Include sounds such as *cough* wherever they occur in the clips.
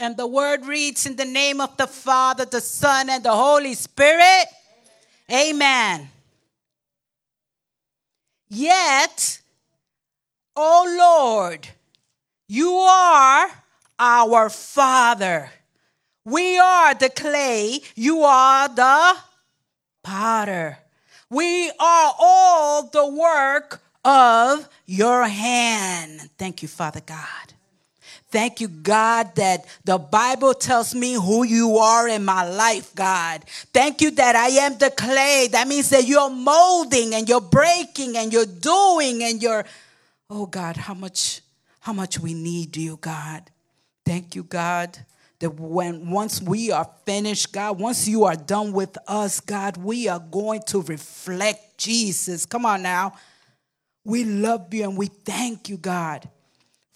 And the word reads in the name of the Father, the Son, and the Holy Spirit. Amen. Amen. Yet, O Lord, you are our Father. We are the clay, you are the potter. We are all the work of your hand. Thank you, Father God. Thank you, God, that the Bible tells me who you are in my life, God. Thank you that I am the clay. That means that you're molding and you're breaking and you're doing and you're, oh God, how much, how much we need you, God. Thank you, God, that when once we are finished, God, once you are done with us, God, we are going to reflect Jesus. Come on now. We love you and we thank you, God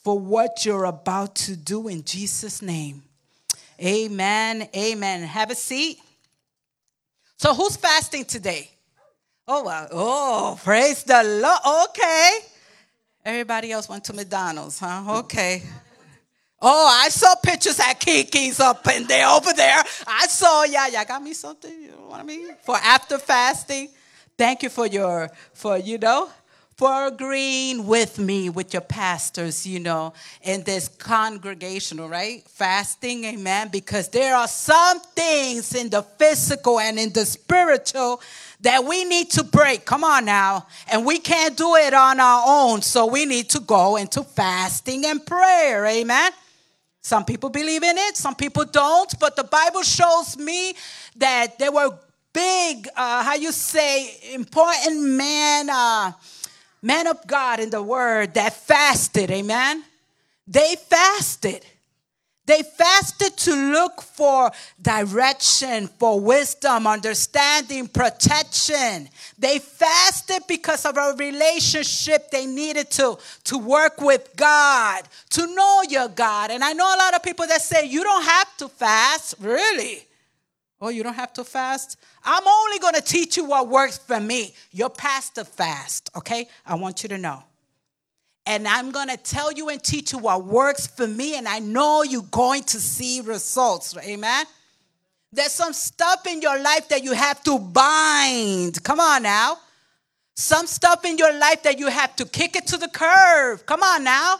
for what you're about to do in Jesus' name. Amen. Amen. Have a seat. So, who's fasting today? Oh, wow. Oh, praise the Lord. Okay. Everybody else went to McDonald's, huh? Okay. Oh, I saw pictures at Kiki's up in there, over there. I saw, yeah, y'all got me something, you know what I mean? For after fasting. Thank you for your, for, you know, for agreeing with me, with your pastors, you know, in this congregational, right? Fasting, amen, because there are some things in the physical and in the spiritual that we need to break. Come on now. And we can't do it on our own. So we need to go into fasting and prayer. Amen. Some people believe in it, some people don't. But the Bible shows me that there were big, uh, how you say, important men. Uh, men of God in the word that fasted, amen. They fasted. They fasted to look for direction, for wisdom, understanding, protection. They fasted because of a relationship they needed to, to work with God, to know your God. And I know a lot of people that say, you don't have to fast. Really? Oh, you don't have to fast? I'm only going to teach you what works for me. Your pastor fast, okay? I want you to know. And I'm going to tell you and teach you what works for me, and I know you're going to see results. Amen? There's some stuff in your life that you have to bind. Come on now. Some stuff in your life that you have to kick it to the curve. Come on now.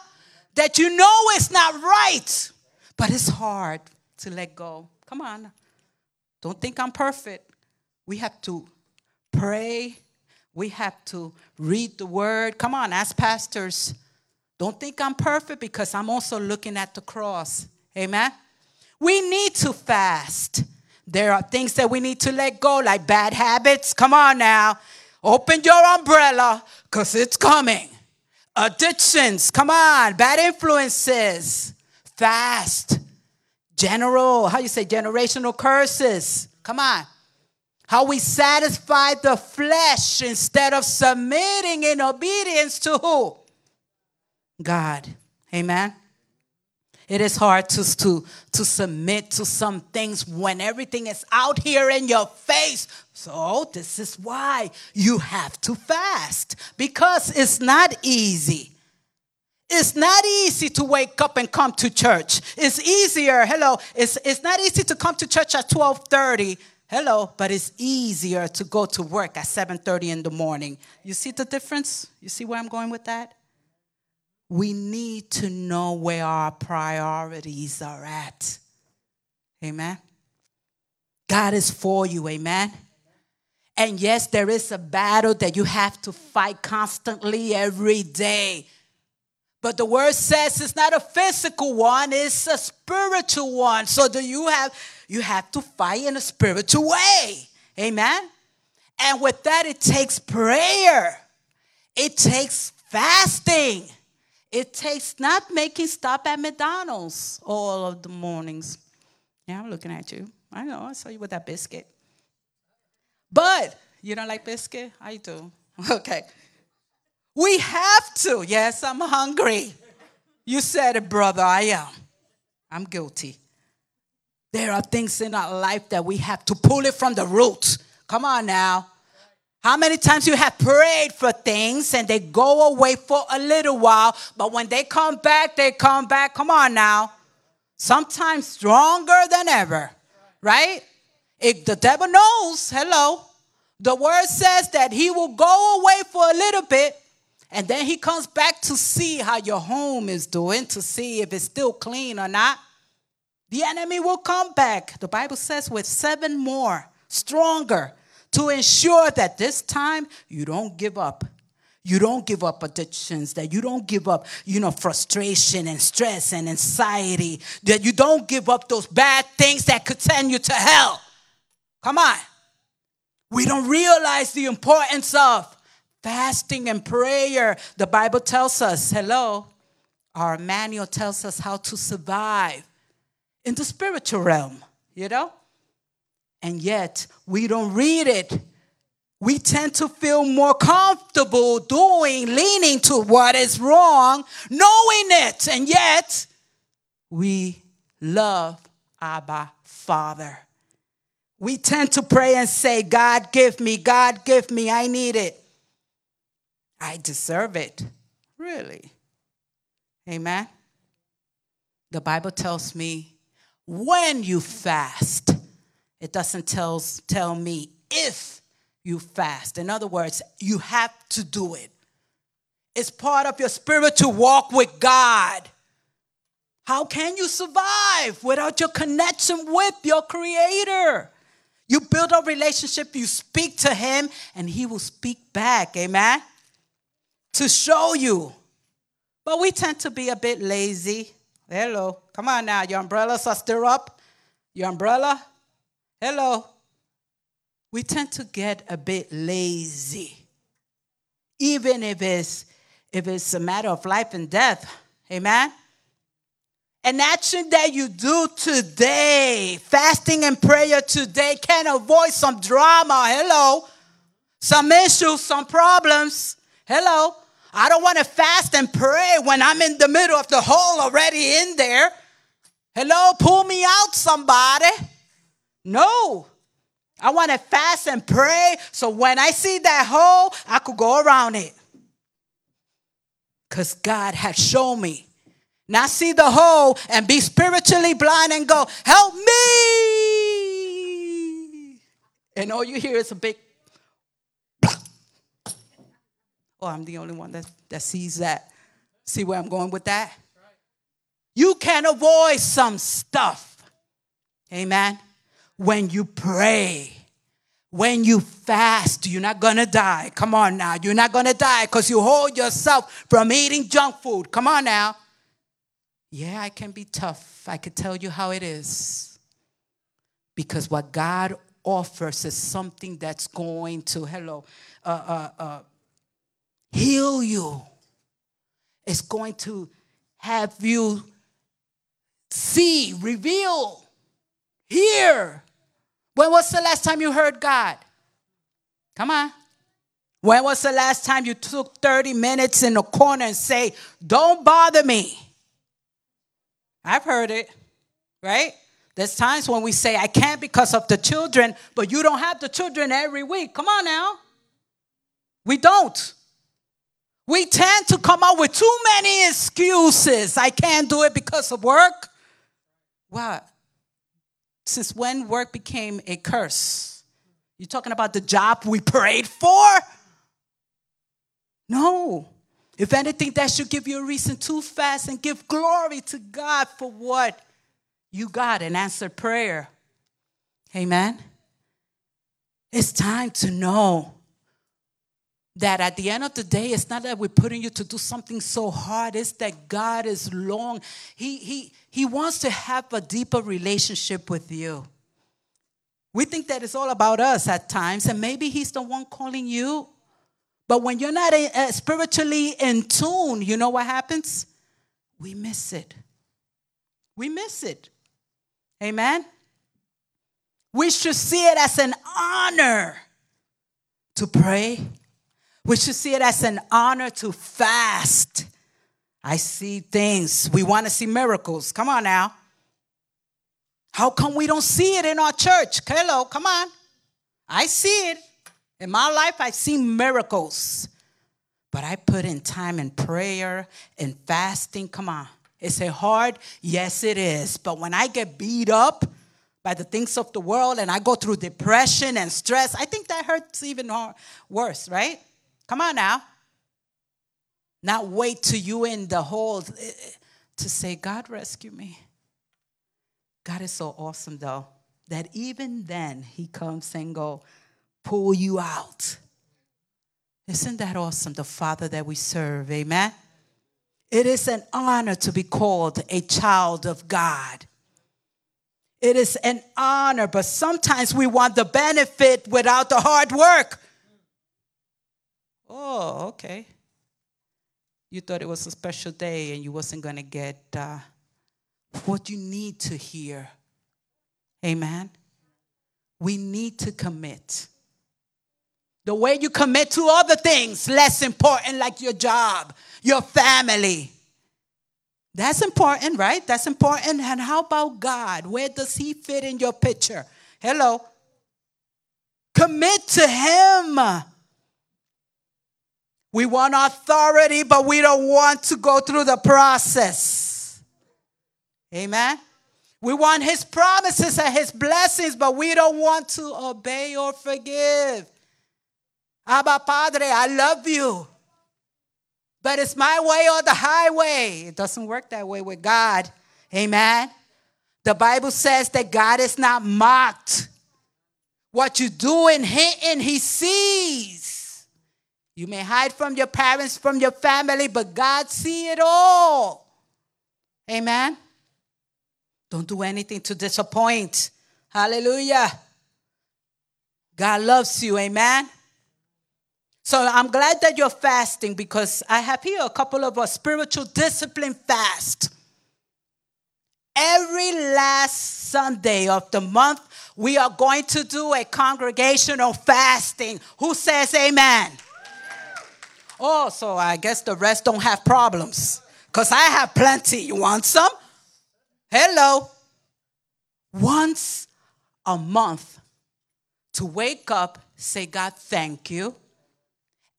That you know it's not right, but it's hard to let go. Come on. Don't think I'm perfect. We have to pray. We have to read the word. Come on, as pastors, don't think I'm perfect because I'm also looking at the cross. Amen. We need to fast. There are things that we need to let go, like bad habits. Come on now. Open your umbrella because it's coming. Addictions. Come on. Bad influences. Fast general, how you say, generational curses. Come on. How we satisfy the flesh instead of submitting in obedience to who? God. Amen. It is hard to, to, to submit to some things when everything is out here in your face. So, this is why you have to fast because it's not easy. It's not easy to wake up and come to church. It's easier, hello, it's, it's not easy to come to church at 1230, hello, but it's easier to go to work at 7.30 in the morning. You see the difference? You see where I'm going with that? We need to know where our priorities are at. Amen. God is for you, amen. And yes, there is a battle that you have to fight constantly every day. But the word says it's not a physical one, it's a spiritual one. So do you have you have to fight in a spiritual way. Amen. And with that, it takes prayer. It takes fasting. It takes not making stop at McDonald's all of the mornings. Yeah, I'm looking at you. I know, I saw you with that biscuit. But you don't like biscuit? I do. *laughs* Okay. We have to. Yes, I'm hungry. You said it, brother. I am. I'm guilty. There are things in our life that we have to pull it from the root. Come on now. How many times you have prayed for things and they go away for a little while, but when they come back, they come back. Come on now. sometimes stronger than ever, right? If the devil knows, hello, the word says that he will go away for a little bit and then he comes back to see how your home is doing, to see if it's still clean or not. The enemy will come back, the Bible says, with seven more, stronger, to ensure that this time you don't give up. You don't give up addictions, that you don't give up, you know, frustration and stress and anxiety, that you don't give up those bad things that could send you to hell. Come on. We don't realize the importance of fasting and prayer. The Bible tells us, hello, our manual tells us how to survive in the spiritual realm, you know? And yet, we don't read it. We tend to feel more comfortable doing, leaning to what is wrong, knowing it. And yet, we love Abba Father. We tend to pray and say, God, give me, God, give me, I need it. I deserve it. Really? Amen. The Bible tells me when you fast, it doesn't tell, tell me if you fast. In other words, you have to do it. It's part of your spiritual walk with God. How can you survive without your connection with your Creator? You build a relationship, you speak to Him, and He will speak back. Amen? To show you. But we tend to be a bit lazy. Hello. Come on now. Your umbrellas are still up. Your umbrella. Hello. We tend to get a bit lazy. Even if it's if it's a matter of life and death. Amen. An action that you do today, fasting and prayer today, can avoid some drama. Hello. Some issues, some problems. Hello. I don't want to fast and pray when I'm in the middle of the hole already in there. Hello, pull me out, somebody. No. I want to fast and pray so when I see that hole, I could go around it. Because God has shown me. Not see the hole and be spiritually blind and go, help me. And all you hear is a big Oh, I'm the only one that, that sees that. See where I'm going with that? You can avoid some stuff. Amen. When you pray, when you fast, you're not gonna die. Come on now. You're not gonna die because you hold yourself from eating junk food. Come on now. Yeah, I can be tough. I could tell you how it is. Because what God offers is something that's going to, hello, uh, uh, uh, heal you. It's going to have you see, reveal, hear. When was the last time you heard God? Come on. When was the last time you took 30 minutes in the corner and say, Don't bother me? I've heard it, right? There's times when we say, I can't because of the children, but you don't have the children every week. Come on now. We don't. We tend to come up with too many excuses. I can't do it because of work. What? Since when work became a curse? You talking about the job we prayed for? No. If anything, that should give you a reason to fast and give glory to God for what you got an answered prayer. Amen. It's time to know that at the end of the day, it's not that we're putting you to do something so hard, it's that God is long. He, he, he wants to have a deeper relationship with you. We think that it's all about us at times, and maybe He's the one calling you. But when you're not uh, spiritually in tune, you know what happens? We miss it. We miss it. Amen? We should see it as an honor to pray we should see it as an honor to fast. I see things. We want to see miracles. Come on now. How come we don't see it in our church? Hello, come on. I see it. In my life, I've seen miracles. But I put in time in prayer and fasting. Come on. Is it hard? Yes, it is. But when I get beat up by the things of the world and I go through depression and stress, I think that hurts even worse, right? Come on now. Not wait till you in the hole eh, eh, to say, God, rescue me. God is so awesome, though, that even then He comes and go, pull you out. Isn't that awesome, the Father that we serve? Amen. It is an honor to be called a child of God. It is an honor, but sometimes we want the benefit without the hard work. Okay. You thought it was a special day and you wasn't going to get uh, what you need to hear. Amen. We need to commit. The way you commit to other things, less important, like your job, your family. That's important, right? That's important. And how about God? Where does He fit in your picture? Hello. Commit to Him. We want authority, but we don't want to go through the process. Amen. We want His promises and His blessings, but we don't want to obey or forgive. Abba Padre, I love you. But it's my way or the highway. It doesn't work that way with God. Amen. The Bible says that God is not mocked. What you do in hidden, He sees. You may hide from your parents, from your family, but God see it all. Amen. Don't do anything to disappoint. Hallelujah. God loves you. Amen. So I'm glad that you're fasting because I have here a couple of a spiritual discipline fast. Every last Sunday of the month, we are going to do a congregational fasting. Who says amen? Oh, so I guess the rest don't have problems because I have plenty. You want some? Hello. Once a month to wake up, say, God, thank you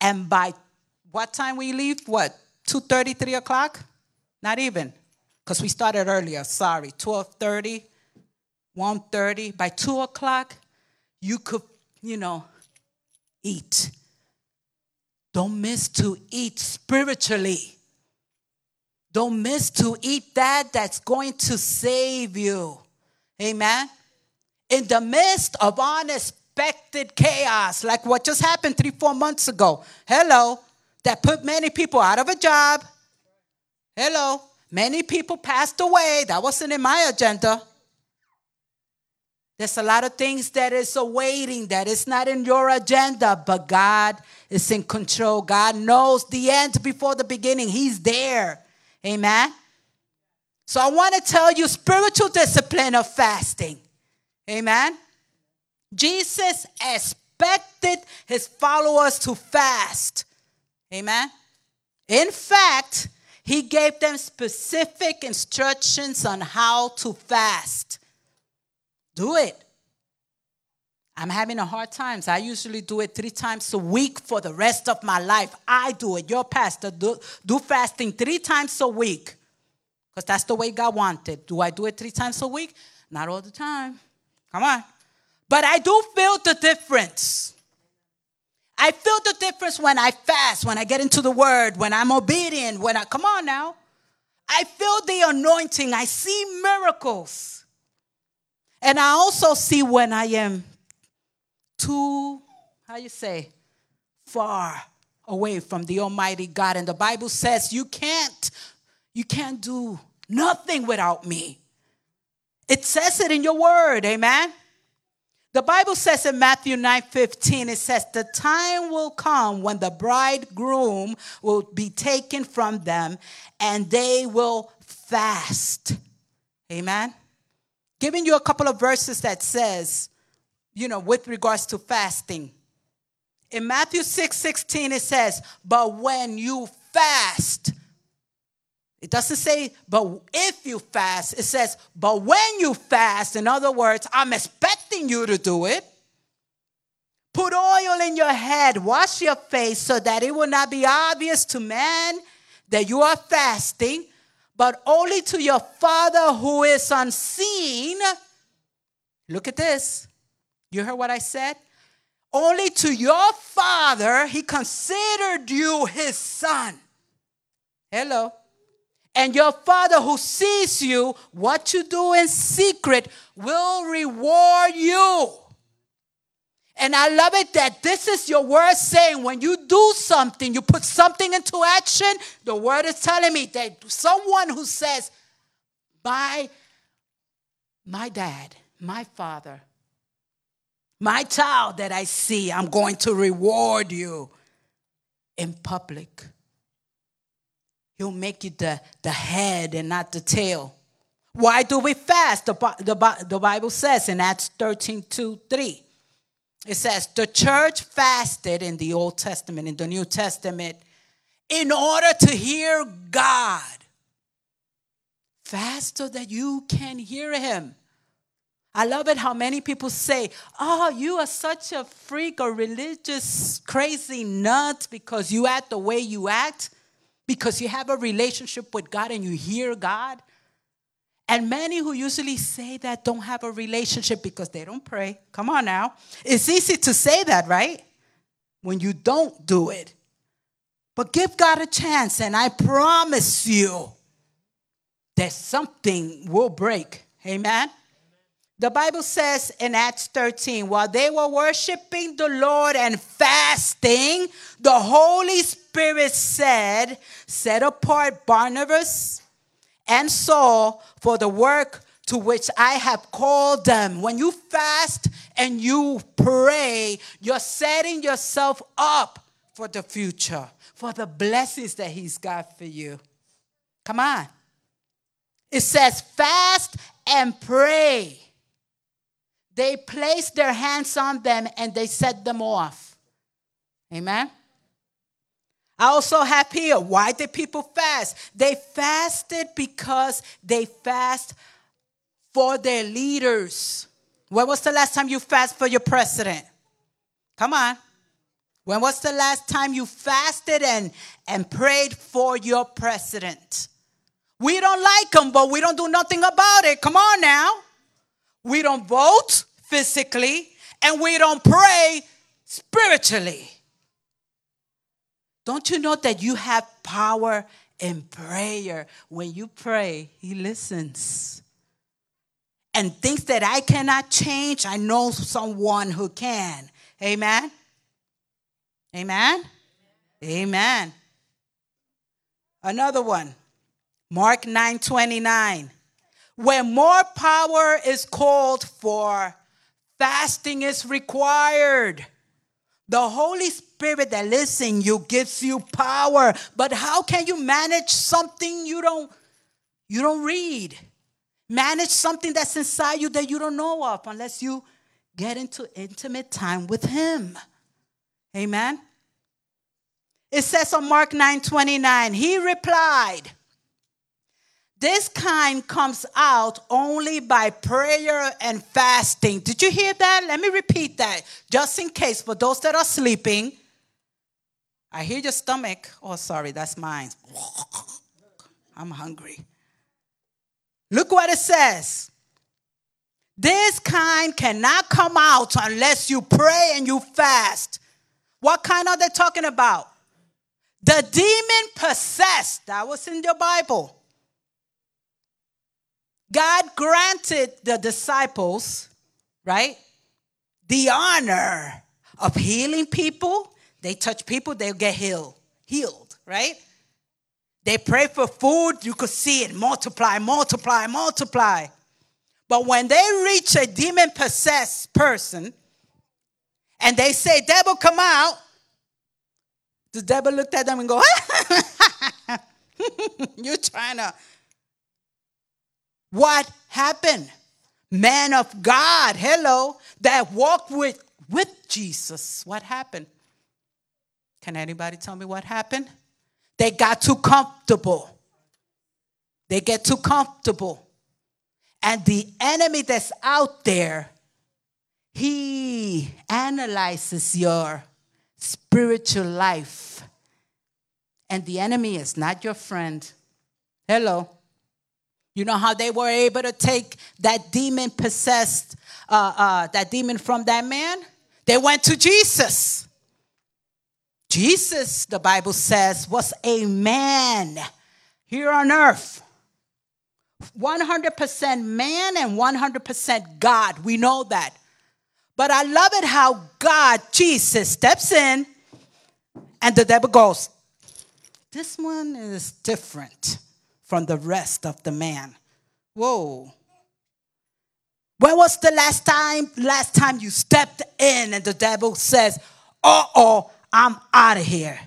and by what time we leave? What, 2.30, 3 o'clock? Not even, because we started earlier, sorry, 12.30, 1.30. By 2 o'clock, you could, you know, eat. Don't miss to eat spiritually. Don't miss to eat that that's going to save you. Amen. In the midst of unexpected chaos, like what just happened three, four months ago. Hello. That put many people out of a job. Hello. Many people passed away. That wasn't in my agenda. There's a lot of things that is awaiting that is not in your agenda, but God is in control. God knows the end before the beginning. He's there. Amen. So I want to tell you spiritual discipline of fasting. Amen. Jesus expected his followers to fast. Amen. In fact, he gave them specific instructions on how to fast. Do it. I'm having a hard time. I usually do it three times a week for the rest of my life. I do it. Your pastor do, do fasting three times a week because that's the way God wanted. Do I do it three times a week? Not all the time. Come on. But I do feel the difference. I feel the difference when I fast, when I get into the word, when I'm obedient, when I come on now. I feel the anointing. I see miracles. And I also see when I am too, how you say, far away from the Almighty God. And the Bible says you can't, you can't do nothing without me. It says it in your word, amen. The Bible says in Matthew 9 15, it says, The time will come when the bridegroom will be taken from them and they will fast. Amen. Giving you a couple of verses that says, you know, with regards to fasting. In Matthew 6 16, it says, But when you fast, it doesn't say, but if you fast. It says, but when you fast. In other words, I'm expecting you to do it. Put oil in your head, wash your face so that it will not be obvious to man that you are fasting, but only to your Father who is unseen. Look at this. You heard what I said? Only to your Father he considered you his son. Hello. And your Father who sees you, what you do in secret, will reward you. And I love it that this is your word saying when you do something, you put something into action, the word is telling me that someone who says, My, my dad, my father, my child that I see, I'm going to reward you in public. He'll make you the, the head and not the tail. Why do we fast? The, the, the Bible says in Acts 13 2 3. It says, The church fasted in the Old Testament, in the New Testament, in order to hear God. Fast so that you can hear Him. I love it how many people say, Oh, you are such a freak or religious crazy nut because you act the way you act because you have a relationship with God and you hear God. And many who usually say that don't have a relationship because they don't pray. Come on now. It's easy to say that, right? When you don't do it. But give God a chance, and I promise you that something will break. Amen. The Bible says in Acts 13, while they were worshiping the Lord and fasting, the Holy Spirit said, Set apart Barnabas and Saul for the work to which I have called them. When you fast and you pray, you're setting yourself up for the future, for the blessings that He's got for you. Come on. It says, fast and pray. They placed their hands on them and they set them off. Amen. I also have here, why did people fast? They fasted because they fast for their leaders. When was the last time you fast for your president? Come on. When was the last time you fasted and, and prayed for your president? We don't like him, but we don't do nothing about it. Come on now. We don't vote physically and we don't pray spiritually. Don't you know that you have power in prayer? When you pray, He listens. And things that I cannot change, I know someone who can. Amen. Amen. Amen. Another one. Mark 9 29. When more power is called for, fasting is required. The Holy Spirit that lives in you gives you power. But how can you manage something you don't you don't read? Manage something that's inside you that you don't know of unless you get into intimate time with him. Amen. It says on Mark 9 29, he replied, this kind comes out only by prayer and fasting. Did you hear that? Let me repeat that just in case for those that are sleeping. I hear your stomach. Oh, sorry, that's mine. *laughs* I'm hungry. Look what it says. This kind cannot come out unless you pray and you fast. What kind are they talking about? The demon possessed. That was in your Bible. God granted the disciples, right, the honor of healing people. They touch people, they'll get healed, healed, right? They pray for food, you could see it multiply, multiply, multiply. But when they reach a demon possessed person and they say, Devil, come out, the devil looked at them and go, *laughs* You're trying to what happened? Man of God, hello, that walked with, with Jesus. What happened? Can anybody tell me what happened? They got too comfortable. They get too comfortable. And the enemy that's out there, he analyzes your spiritual life. And the enemy is not your friend. Hello. You know how they were able to take that demon possessed, uh, uh, that demon from that man? They went to Jesus. Jesus, the Bible says, was a man here on earth. 100% man and 100% God. We know that. But I love it how God, Jesus, steps in and the devil goes, This one is different from the rest of the man. Whoa. When was the last time last time you stepped in and the devil says, "Uh-oh, I'm out of here."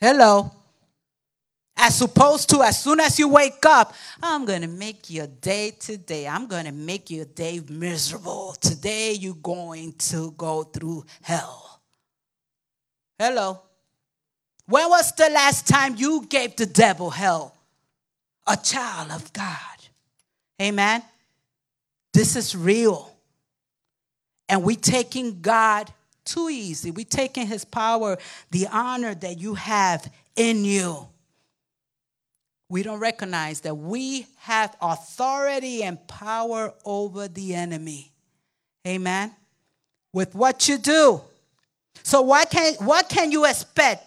Hello. As opposed to as soon as you wake up, I'm to make your day today. I'm to make your day miserable. Today you're going to go through hell. Hello. When was the last time you gave the devil hell? A child of God. Amen. This is real. And we taking God too easy. We taking his power, the honor that you have in you we don't recognize that we have authority and power over the enemy. Amen. With what you do. So what can what can you expect?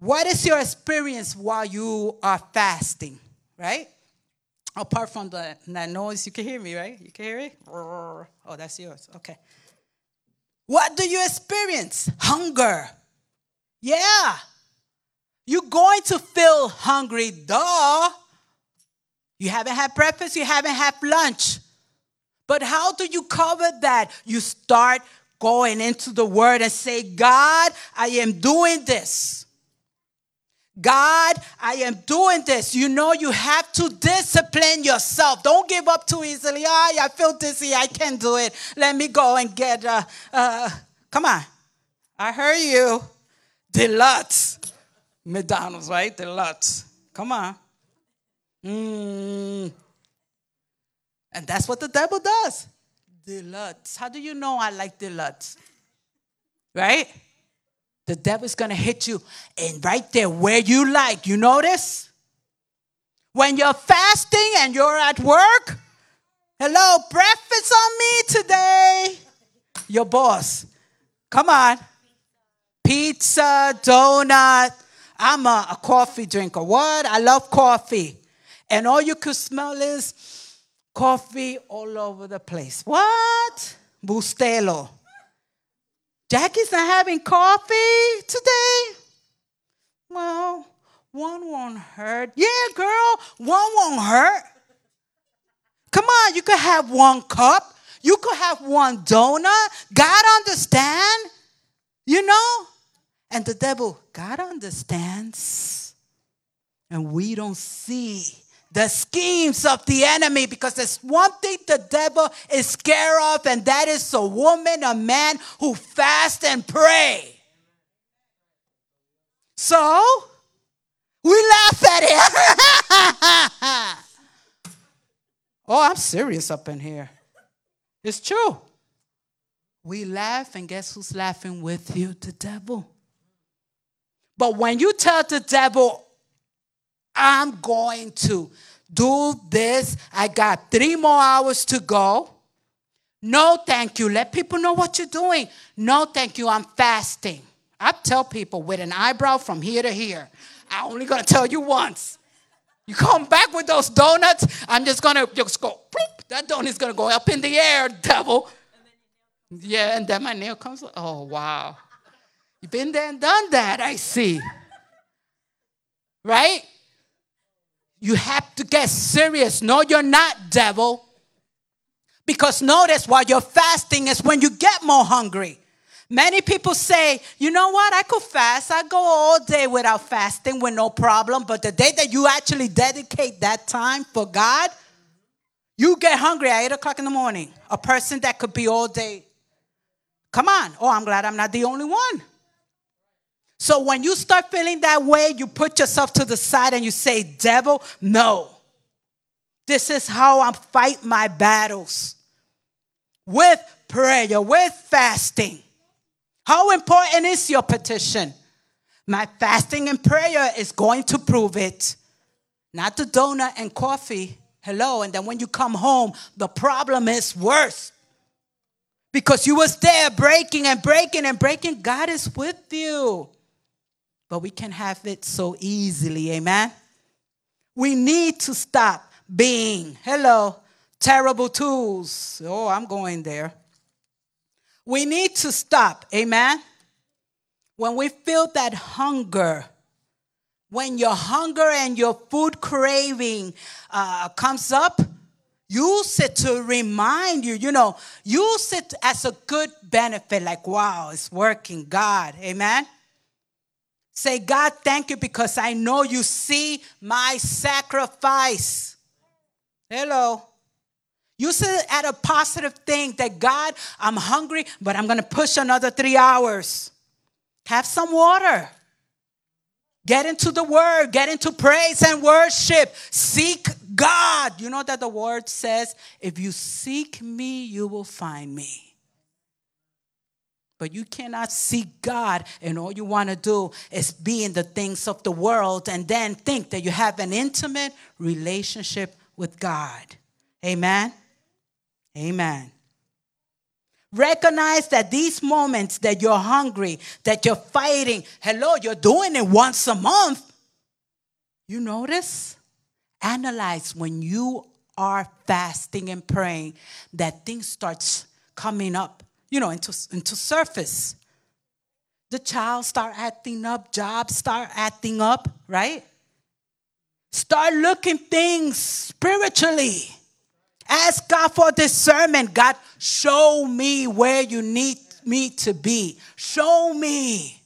What is your experience while you are fasting, right? Apart from the that noise, you can hear me, right? You can hear it? Oh, that's yours. Okay. What do you experience? Hunger. Yeah. You're going to feel hungry, duh. You haven't had breakfast, you haven't had lunch. But how do you cover that? You start going into the word and say, God, I am doing this. God, I am doing this. You know, you have to discipline yourself. Don't give up too easily. Oh, I feel dizzy. I can't do it. Let me go and get, uh, uh, come on. I heard you. Deluxe. McDonald's, right? Lots. Come on. Mm. And that's what the devil does. Deluxe. How do you know I like deluxe? Right? The devil's gonna hit you and right there where you like. You notice? When you're fasting and you're at work, hello, breakfast on me today. Your boss. Come on. Pizza, donut, I'm a, a coffee drinker. What? I love coffee. And all you could smell is coffee all over the place. What? Bustelo. Jackie's not having coffee today? Well, one won't hurt. Yeah, girl, one won't hurt. Come on, you could have one cup. You could have one donut. God understand. You know? And the devil, God understands. And we don't see the schemes of the enemy because there's one thing the devil is scared of, and that is a woman, a man who fast and pray. So we laugh at it. *laughs* oh, I'm serious up in here. It's true. We laugh, and guess who's laughing with you? The devil. But when you tell the devil, I'm going to do this, I got three more hours to go. No, thank you. Let people know what you're doing. No, thank you. I'm fasting. I tell people with an eyebrow from here to here. I'm only going to tell you once. You come back with those donuts, I'm just going to just go, that donut's going to go up in the air, devil. Yeah, and then my nail comes. Oh, wow. You've been there and done that, I see. Right? You have to get serious. No, you're not, devil. Because notice while you're fasting is when you get more hungry. Many people say, you know what, I could fast. I go all day without fasting with no problem. But the day that you actually dedicate that time for God, you get hungry at 8 o'clock in the morning. A person that could be all day. Come on. Oh, I'm glad I'm not the only one. So when you start feeling that way, you put yourself to the side and you say, Devil, no. This is how I fight my battles with prayer, with fasting. How important is your petition? My fasting and prayer is going to prove it. Not the donut and coffee. Hello. And then when you come home, the problem is worse. Because you was there breaking and breaking and breaking. God is with you. But we can have it so easily. Amen. We need to stop being, hello, terrible tools. Oh, I'm going there. We need to stop. Amen. When we feel that hunger, when your hunger and your food craving uh, comes up, use it to remind you, you know, use it as a good benefit, like, wow, it's working, God. Amen. Say, God, thank you because I know you see my sacrifice. Hello. You it at a positive thing that God, I'm hungry, but I'm going to push another three hours. Have some water. Get into the word, get into praise and worship. Seek God. You know that the word says, if you seek me, you will find me. But you cannot seek God, and all you want to do is be in the things of the world and then think that you have an intimate relationship with God. Amen. Amen. Recognize that these moments that you're hungry, that you're fighting, hello, you're doing it once a month. You notice? Analyze when you are fasting and praying that things starts coming up, you know, into, into surface. The child start acting up, jobs start acting up, right? Start looking things spiritually. Ask God for discernment. God, show me where you need me to be. Show me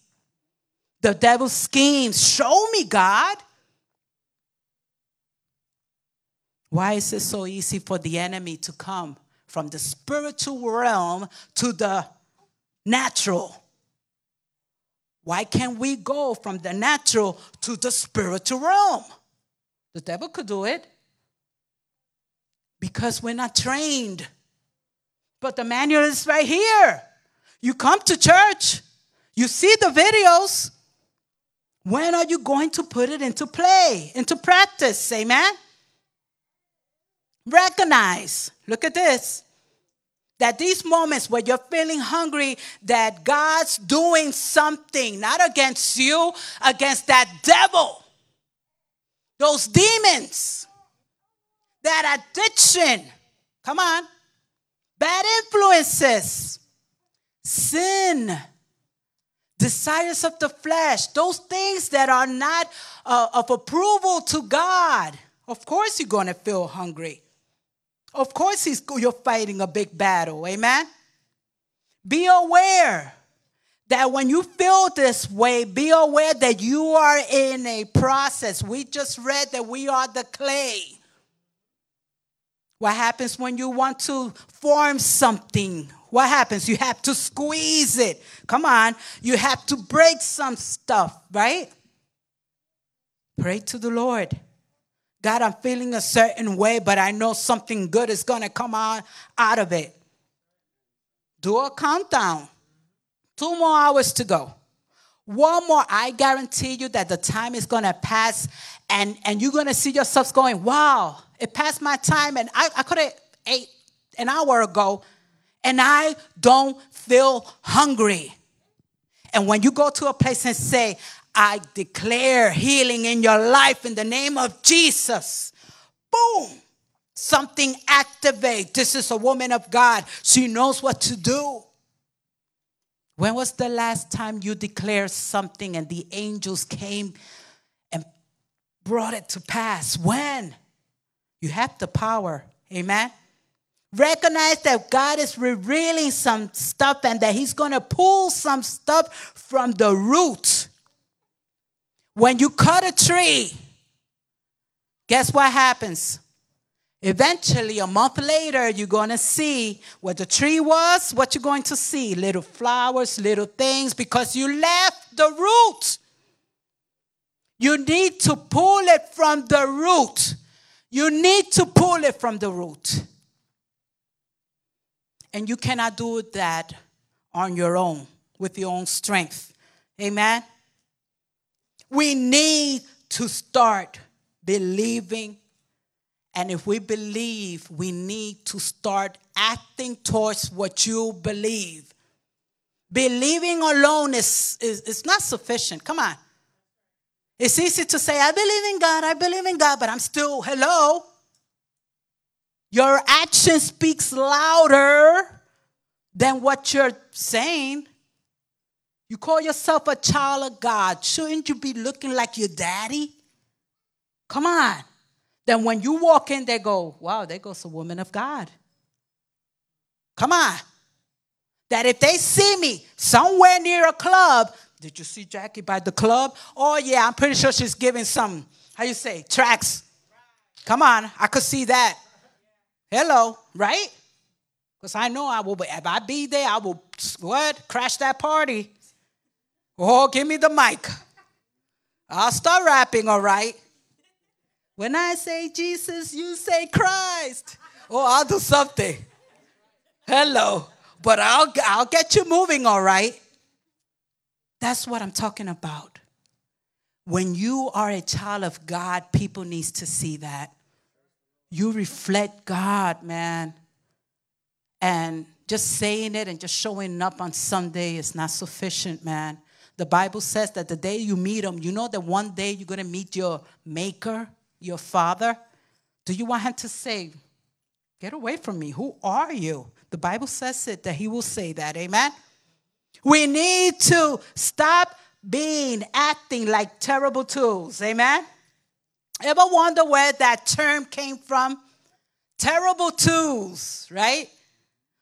the devil's schemes. Show me, God. Why is it so easy for the enemy to come from the spiritual realm to the natural? Why can't we go from the natural to the spiritual realm? The devil could do it because we're not trained. But the manual is right here. You come to church, you see the videos. When are you going to put it into play, into practice? Amen? Recognize, look at this, that these moments where you're feeling hungry, that God's doing something, not against you, against that devil, those demons that addiction. Come on. Bad influences, sin, desires of the flesh, those things that are not uh, of approval to God. Of course, you're going to feel hungry. Of course, he's, you're fighting a big battle. Amen? Be aware that when you feel this way, be aware that you are in a process. We just read that we are the clay. What happens when you want to form something? What happens? You have to squeeze it. Come on. You have to break some stuff, right? Pray to the Lord. God, I'm feeling a certain way, but I know something good is going to come out, out of it. Do a countdown. Two more hours to go. One more, I guarantee you that the time is going to pass and, and you're going to see yourselves going, wow, it passed my time and I, I could have ate an hour ago and I don't feel hungry. And when you go to a place and say, I declare healing in your life in the name of Jesus, boom, something activate. This is a woman of God. She knows what to do. When was the last time you declared something and the angels came and brought it to pass? When? You have the power. Amen. Recognize that God is revealing some stuff and that He's going to pull some stuff from the root. When you cut a tree, guess what happens? Eventually, a month later, you're going to see what the tree was, what you're going to see little flowers, little things, because you left the root. You need to pull it from the root. You need to pull it from the root. And you cannot do that on your own, with your own strength. Amen? We need to start believing. And if we believe, we need to start acting towards what you believe. Believing alone is, is, is not sufficient. Come on. It's easy to say, I believe in God, I believe in God, but I'm still, hello. Your action speaks louder than what you're saying. You call yourself a child of God. Shouldn't you be looking like your daddy? Come on. Then when you walk in, they go, wow, there goes a woman of God. Come on. That if they see me somewhere near a club, did you see Jackie by the club? Oh, yeah, I'm pretty sure she's giving some, how you say, tracks. Come on, I could see that. Hello, right? Because I know I will, if I be there, I will, what? Crash that party. Oh, give me the mic. I'll start rapping, all right? When I say Jesus, you say Christ. Oh, I'll do something. Hello. But I'll, I'll get you moving, all right? That's what I'm talking about. When you are a child of God, people needs to see that. You reflect God, man. And just saying it and just showing up on Sunday is not sufficient, man. The Bible says that the day you meet him, you know that one day you're going to meet your maker, your father. Do you want him to say, Get away from me? Who are you? The Bible says it that he will say that. Amen. We need to stop being acting like terrible twos. Amen. Ever wonder where that term came from? Terrible twos, right?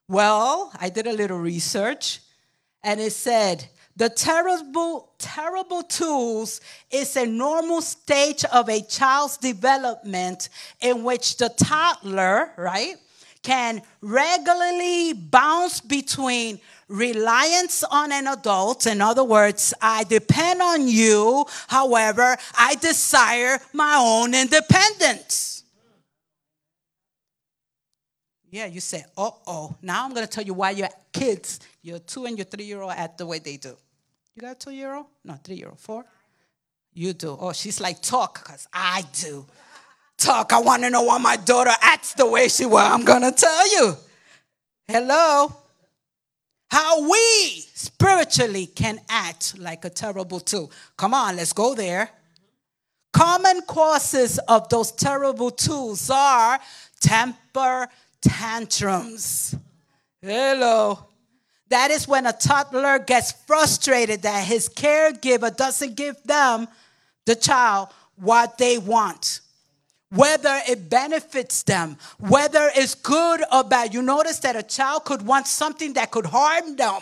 Well, I did a little research and it said the terrible, terrible twos is a normal stage of a child's development in which the toddler, right, can regularly bounce between reliance on an adult. In other words, I depend on you. However, I desire my own independence. Yeah, you say, uh oh. Now I'm going to tell you why your kids, your two and your three year old, act the way they do. You got a two year old? No, three year old. Four? You do. Oh, she's like, talk, because I do. Talk. I want to know why my daughter acts the way she Well, I'm going to tell you. Hello? How we spiritually can act like a terrible two. Come on, let's go there. Common causes of those terrible twos are temper tantrums. Hello. That is when a toddler gets frustrated that his caregiver doesn't give them, the child, what they want. Whether it benefits them, whether it's good or bad. You notice that a child could want something that could harm them,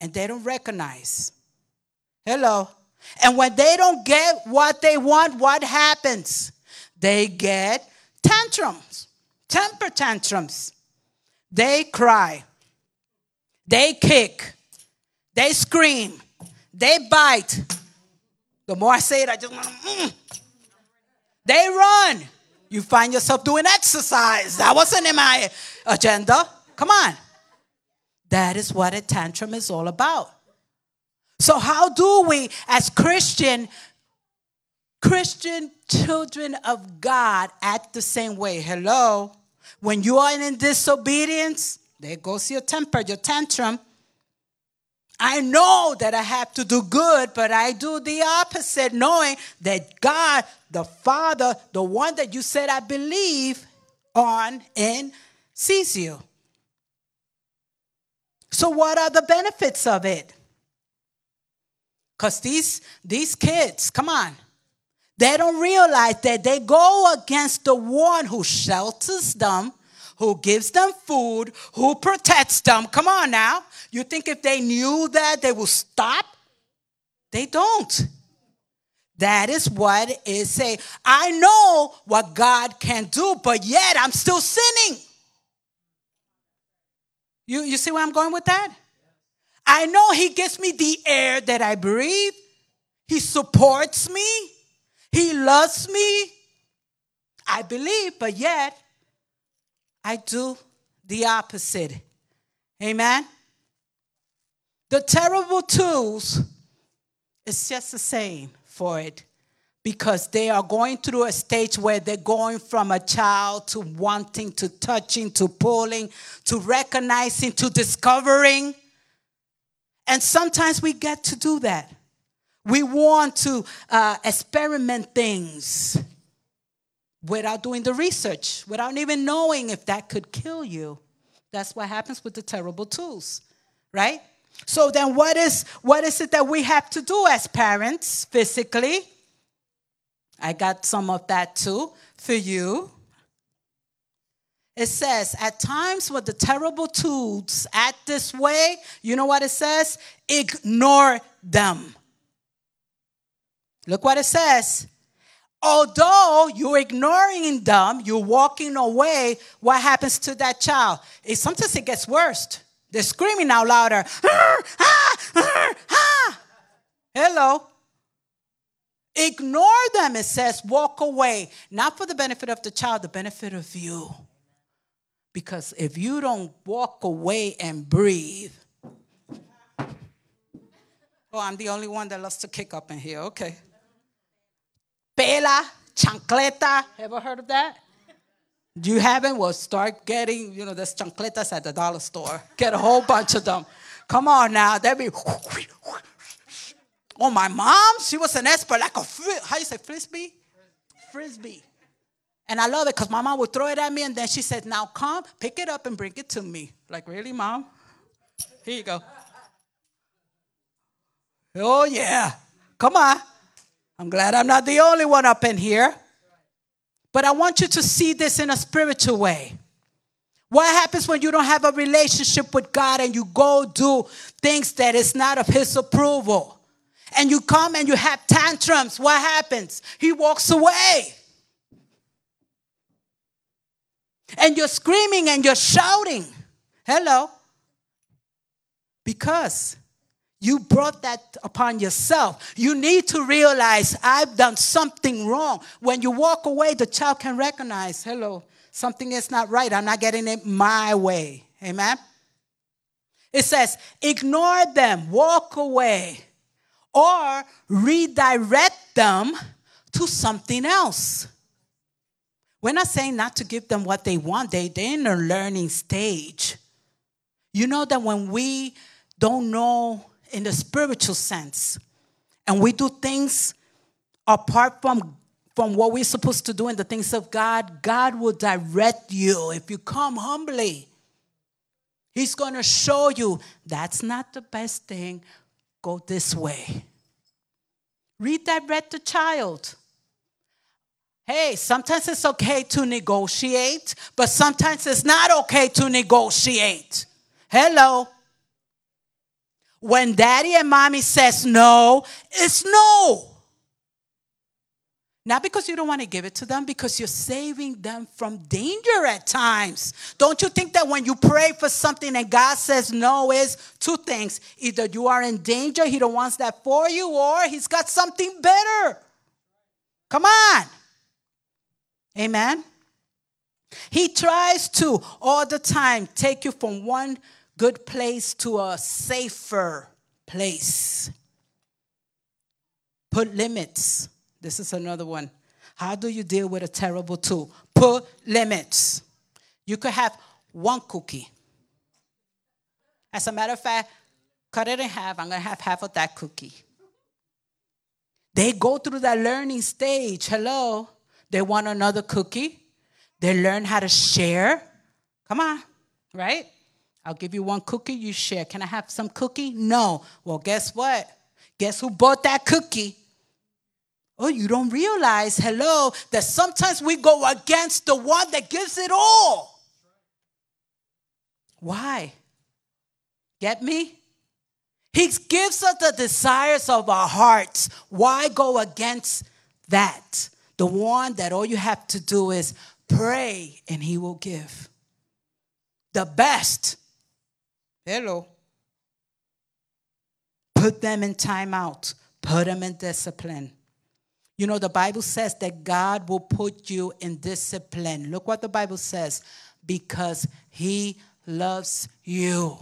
and they don't recognize. Hello. And when they don't get what they want, what happens? They get tantrums temper tantrums. They cry. They kick. They scream. They bite. The more I say it, I just want. Mm. They run. You find yourself doing exercise. That wasn't in my agenda. Come on. That is what a tantrum is all about. So, how do we, as Christian, Christian children of God, act the same way? Hello. When you are in disobedience, there goes your temper, your tantrum. I know that I have to do good, but I do the opposite, knowing that God, the Father, the one that you said I believe on, and sees you. So, what are the benefits of it? Because these, these kids, come on, they don't realize that they go against the one who shelters them, who gives them food, who protects them. Come on now. You think if they knew that, they would stop? They don't. That is what it say. I know what God can do, but yet I'm still sinning. You, you see where I'm going with that? I know He gives me the air that I breathe. He supports me. He loves me. I believe, but yet I do the opposite. Amen. The terrible twos, it's just the same for it. because they are going through a stage where they're going from a child to wanting to touching to pulling to recognizing to discovering. And sometimes we get to do that. We want to uh, experiment things without doing the research, without even knowing if that could kill you. That's what happens with the terrible twos, right? So then what is what is it that we have to do as parents physically? I got some of that too for you. It says, at times when the terrible twos act this way, you know what it says? Ignore them. Look what it says. Although you're ignoring them, you're walking away, what happens to that child? It, sometimes it gets worse. They're screaming out louder. Ah, ah, ah, Hello. Ignore them, it says, walk away. Not for the benefit of the child, the benefit of you. Because if you don't walk away and breathe, oh, I'm the only one that loves to kick up in here. Okay. Pela, chancleta. Ever heard of that? Do you haven't? Well, start getting, you know, there's chancletas at the dollar store. Get a whole bunch of them. Come on now. They'll be. Oh, my mom, she was an expert, like a, how you say, frisbee? Frisbee. And I love it because my mom would throw it at me and then she said, Now come, pick it up and bring it to me. Like, really, mom? Here you go. Oh, yeah. Come on. I'm glad I'm not the only one up in here. But I want you to see this in a spiritual way. What happens when you don't have a relationship with God and you go do things that is not of His approval? And you come and you have tantrums. What happens? He walks away. And you're screaming and you're shouting. Hello. Because you brought that upon yourself. You need to realize I've done something wrong. When you walk away, the child can recognize, hello, something is not right. I'm not getting it my way. Amen. It says, ignore them, walk away, or redirect them to something else. We're not saying not to give them what they want, they, they're in a learning stage. You know that when we don't know in the spiritual sense. And we do things apart from, from what we're supposed to do in the things of God, God will direct you if you come humbly. He's going to show you that's not the best thing. Go this way. Redirect the child. Hey, sometimes it's okay to negotiate, but sometimes it's not okay to negotiate. Hello. When daddy and mommy says no, it's no. Not because you don't want to give it to them, because you're saving them from danger at times. Don't you think that when you pray for something and God says no is two things. Either you are in danger, he don't wants that for you, or he's got something better. Come on. Amen. He tries to all the time take you from one good place to a safer place. Put limits. This is another one. How do you deal with a terrible two? Put limits. You could have one cookie. As a matter of fact, cut it in half. I'm going to have half of that cookie. They go through that learning stage. Hello. They want another cookie. They learn how to share. Come on, right? I'll give you one cookie, you share. Can I have some cookie? No. Well, guess what? Guess who bought that cookie? Oh, you don't realize, hello, that sometimes we go against the one that gives it all. Why? Get me? He gives us the desires of our hearts. Why go against that? The one that all you have to do is pray and he will give. The best Hello. Put them in timeout, put them in discipline. You know, the Bible says that God will put you in discipline. Look what the Bible says because He loves you.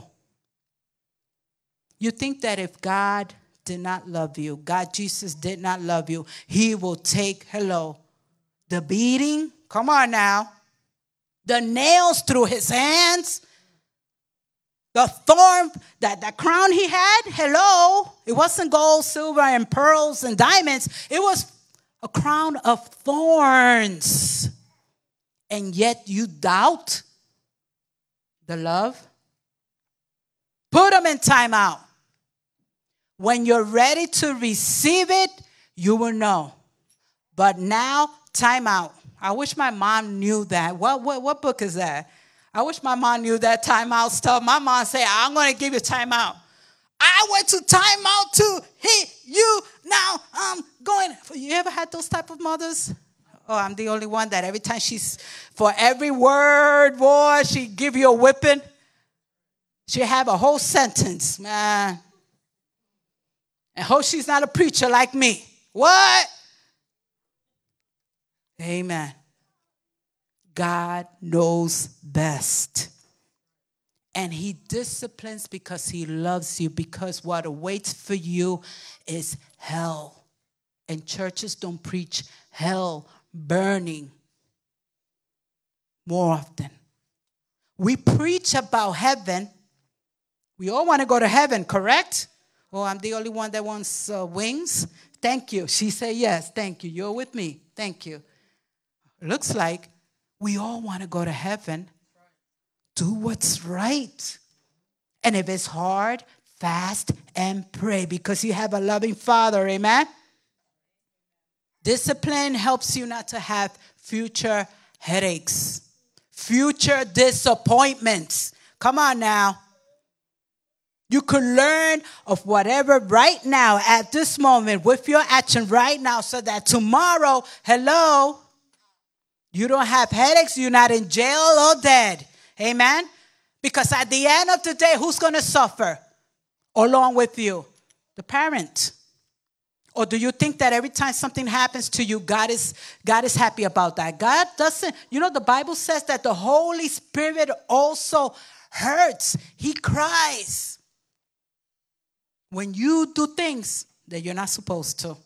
You think that if God did not love you, God Jesus did not love you, He will take, hello, the beating, come on now, the nails through His hands, the thorn, that the crown He had, hello, it wasn't gold, silver, and pearls and diamonds, it was a crown of thorns. And yet you doubt the love? Put them in timeout. When you're ready to receive it, you will know. But now, timeout. I wish my mom knew that. What, what, what book is that? I wish my mom knew that timeout stuff. My mom said, I'm going to give you timeout. I went to timeout to hit you. Now I'm going. You ever had those type of mothers? Oh, I'm the only one that every time she's, for every word, boy, she give you a whipping. She have a whole sentence, man. And hope she's not a preacher like me. What? Amen. God knows best. And he disciplines because he loves you, because what awaits for you is hell. And churches don't preach hell burning more often. We preach about heaven. We all want to go to heaven, correct? Oh, I'm the only one that wants uh, wings. Thank you. She said, Yes, thank you. You're with me. Thank you. Looks like we all want to go to heaven. Do what's right. And if it's hard, fast and pray because you have a loving Father. Amen. Discipline helps you not to have future headaches, future disappointments. Come on now. You can learn of whatever right now at this moment with your action right now so that tomorrow, hello, you don't have headaches, you're not in jail or dead. Amen? Because at the end of the day, who's going to suffer along with you? The parent. Or do you think that every time something happens to you, God is, God is happy about that? God doesn't. You know, the Bible says that the Holy Spirit also hurts, He cries when you do things that you're not supposed to.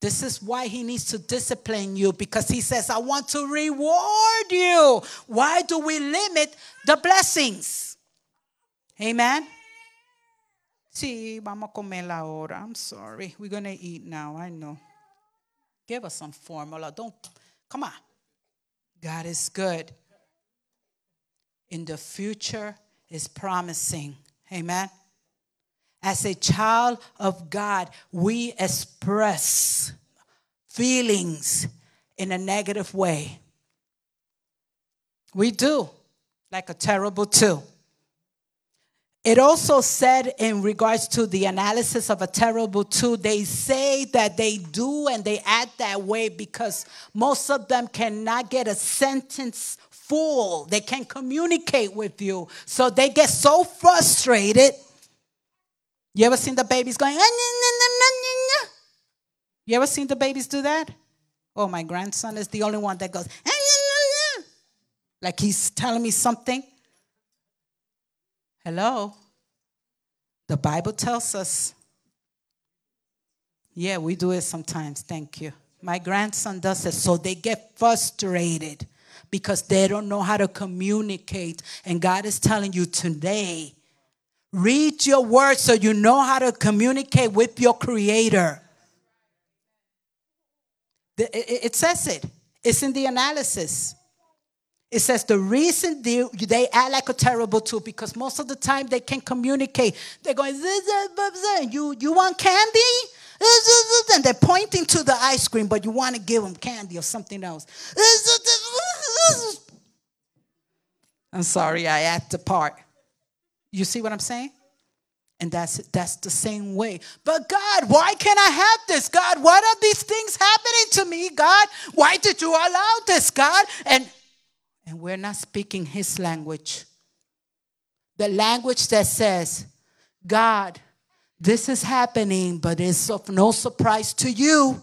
This is why he needs to discipline you because he says, I want to reward you. Why do we limit the blessings? Amen. Sí, vamos a comer ahora. I'm sorry. We're going to eat now. I know. Give us some formula. Don't, come on. God is good. In the future is promising. Amen. As a child of God, we express feelings in a negative way. We do, like a terrible two. It also said in regards to the analysis of a terrible two, they say that they do and they act that way because most of them cannot get a sentence full. They can't communicate with you. So they get so frustrated. You ever seen the babies going, ah, you ever seen the babies do that? Oh, my grandson is the only one that goes, ah, like he's telling me something. Hello? The Bible tells us. Yeah, we do it sometimes. Thank you. My grandson does it. So they get frustrated because they don't know how to communicate. And God is telling you today read your word so you know how to communicate with your Creator. It says it, it's in the analysis. It says the reason they, they act like a terrible two because most of the time they can communicate. They're going, you, you want candy? And they're pointing to the ice cream, but you want to give them candy or something else. I'm sorry, I act the part. You see what I'm saying? And that's that's the same way. But God, why can't I have this? God, what are these things happening to me? God, why did you allow this, God? And and we're not speaking his language. The language that says, God, this is happening, but it's of no surprise to you.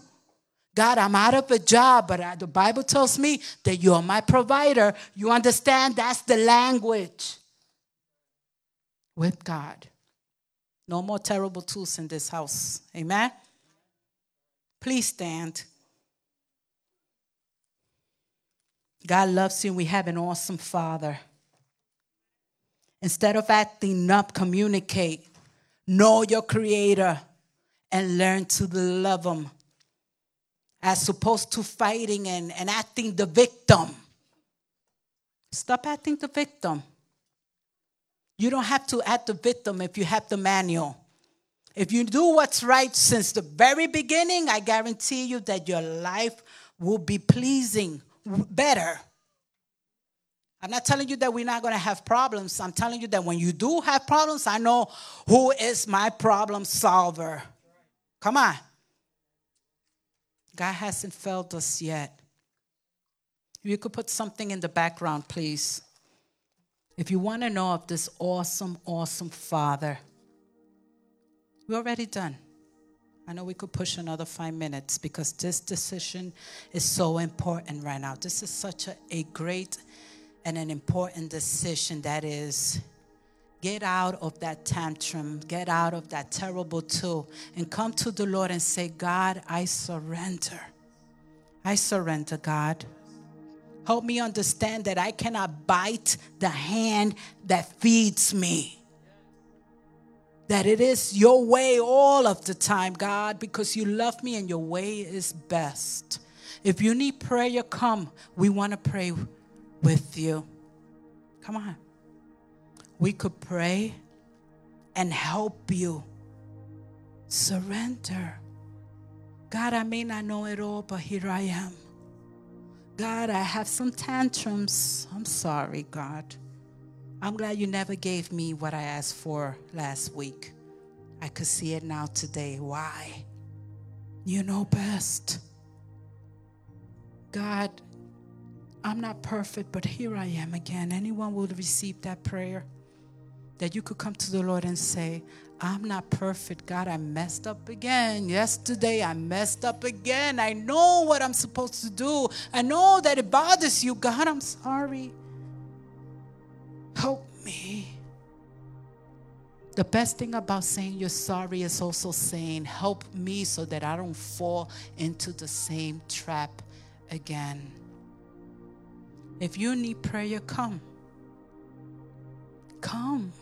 God, I'm out of a job, but I, the Bible tells me that you're my provider. You understand? That's the language with God. No more terrible twos in this house. Amen. Please stand. God loves you and we have an awesome Father. Instead of acting up, communicate. Know your Creator and learn to love Him as opposed to fighting and, and acting the victim. Stop acting the victim. You don't have to act the victim if you have the manual. If you do what's right since the very beginning, I guarantee you that your life will be pleasing, better. I'm not telling you that we're not going to have problems. I'm telling you that when you do have problems, I know who is my problem solver. Come on. God hasn't failed us yet. You could put something in the background, please. If you want to know of this awesome, awesome Father, we're already done. I know we could push another five minutes because this decision is so important right now. This is such a, a great and an important decision that is get out of that tantrum, get out of that terrible two, and come to the Lord and say, God, I surrender. I surrender, God. Help me understand that I cannot bite the hand that feeds me. That it is your way all of the time, God, because you love me and your way is best. If you need prayer, come. We want to pray with you. Come on we could pray and help you surrender. God, I may not know it all, but here I am. God, I have some tantrums. I'm sorry, God. I'm glad you never gave me what I asked for last week. I could see it now today. Why? You know best. God, I'm not perfect, but here I am again. Anyone will receive that prayer? That you could come to the Lord and say, I'm not perfect. God, I messed up again. Yesterday, I messed up again. I know what I'm supposed to do. I know that it bothers you. God, I'm sorry. Help me. The best thing about saying you're sorry is also saying, Help me so that I don't fall into the same trap again. If you need prayer, come. Come.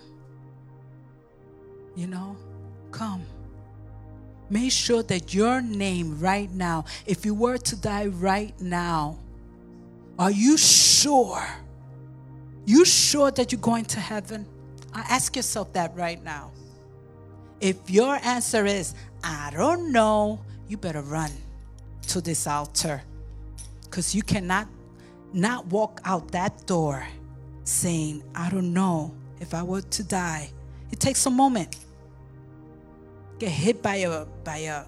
You know, come. Make sure that your name right now, if you were to die right now, are you sure? You sure that you're going to heaven? I Ask yourself that right now. If your answer is, I don't know, you better run to this altar. Because you cannot not walk out that door saying, I don't know if I were to die. It takes a moment get hit by a by a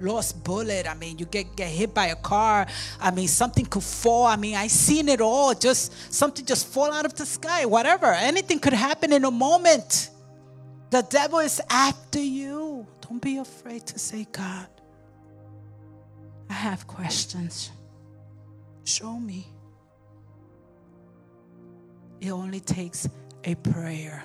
lost bullet. I mean, you get, get hit by a car. I mean, something could fall. I mean, I seen it all. Just something just fall out of the sky, whatever. Anything could happen in a moment. The devil is after you. Don't be afraid to say, God, I have questions. Show me. It only takes a prayer.